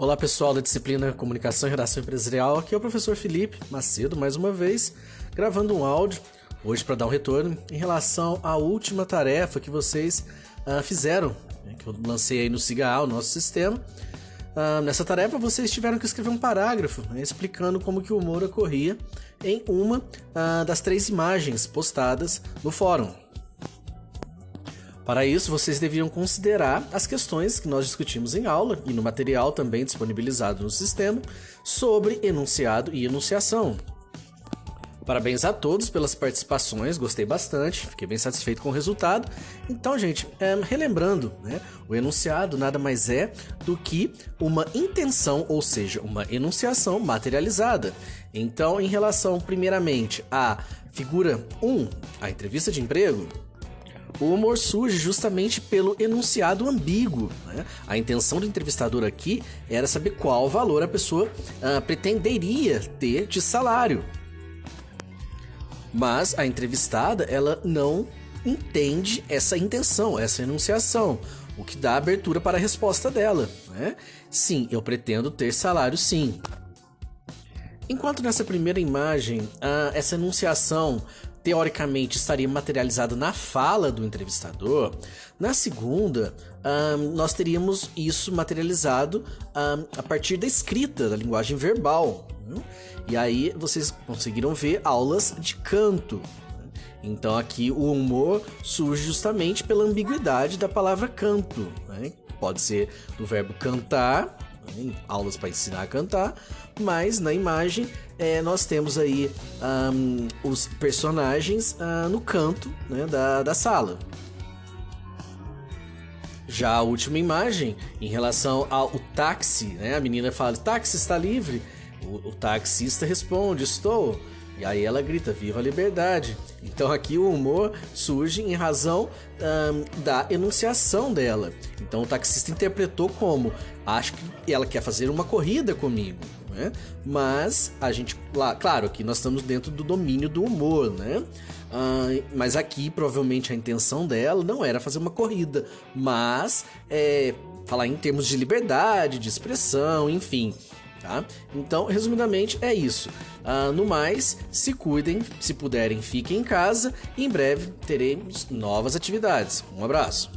Olá pessoal da disciplina Comunicação e Redação Empresarial, aqui é o professor Felipe Macedo, mais uma vez, gravando um áudio hoje para dar um retorno em relação à última tarefa que vocês uh, fizeram, né, que eu lancei aí no SIGA, o nosso sistema. Uh, nessa tarefa vocês tiveram que escrever um parágrafo né, explicando como que o humor ocorria em uma uh, das três imagens postadas no fórum. Para isso, vocês deviam considerar as questões que nós discutimos em aula e no material também disponibilizado no sistema sobre enunciado e enunciação. Parabéns a todos pelas participações, gostei bastante, fiquei bem satisfeito com o resultado. Então, gente, é, relembrando, né, o enunciado nada mais é do que uma intenção, ou seja, uma enunciação materializada. Então, em relação, primeiramente, à figura 1, a entrevista de emprego, o humor surge justamente pelo enunciado ambíguo. Né? A intenção do entrevistador aqui era saber qual valor a pessoa uh, pretenderia ter de salário. Mas a entrevistada ela não entende essa intenção, essa enunciação, o que dá abertura para a resposta dela. Né? Sim, eu pretendo ter salário, sim. Enquanto nessa primeira imagem, uh, essa enunciação teoricamente estaria materializado na fala do entrevistador, na segunda, um, nós teríamos isso materializado um, a partir da escrita, da linguagem verbal. Né? E aí vocês conseguiram ver aulas de canto. Né? Então aqui o humor surge justamente pela ambiguidade da palavra canto. Né? Pode ser do verbo cantar, né? aulas para ensinar a cantar, mas na imagem é, nós temos aí um, os personagens uh, no canto né, da, da sala. Já a última imagem, em relação ao táxi, né? A menina fala: táxi está livre. O, o taxista responde: estou. E aí ela grita: Viva a liberdade! Então aqui o humor surge em razão um, da enunciação dela. Então o taxista interpretou como: Acho que ela quer fazer uma corrida comigo né? Mas a gente, claro, que nós estamos dentro do domínio do humor, né? Mas aqui provavelmente a intenção dela não era fazer uma corrida, mas é, falar em termos de liberdade, de expressão, enfim. Tá? Então, resumidamente, é isso. Uh, no mais, se cuidem, se puderem, fiquem em casa em breve teremos novas atividades. Um abraço.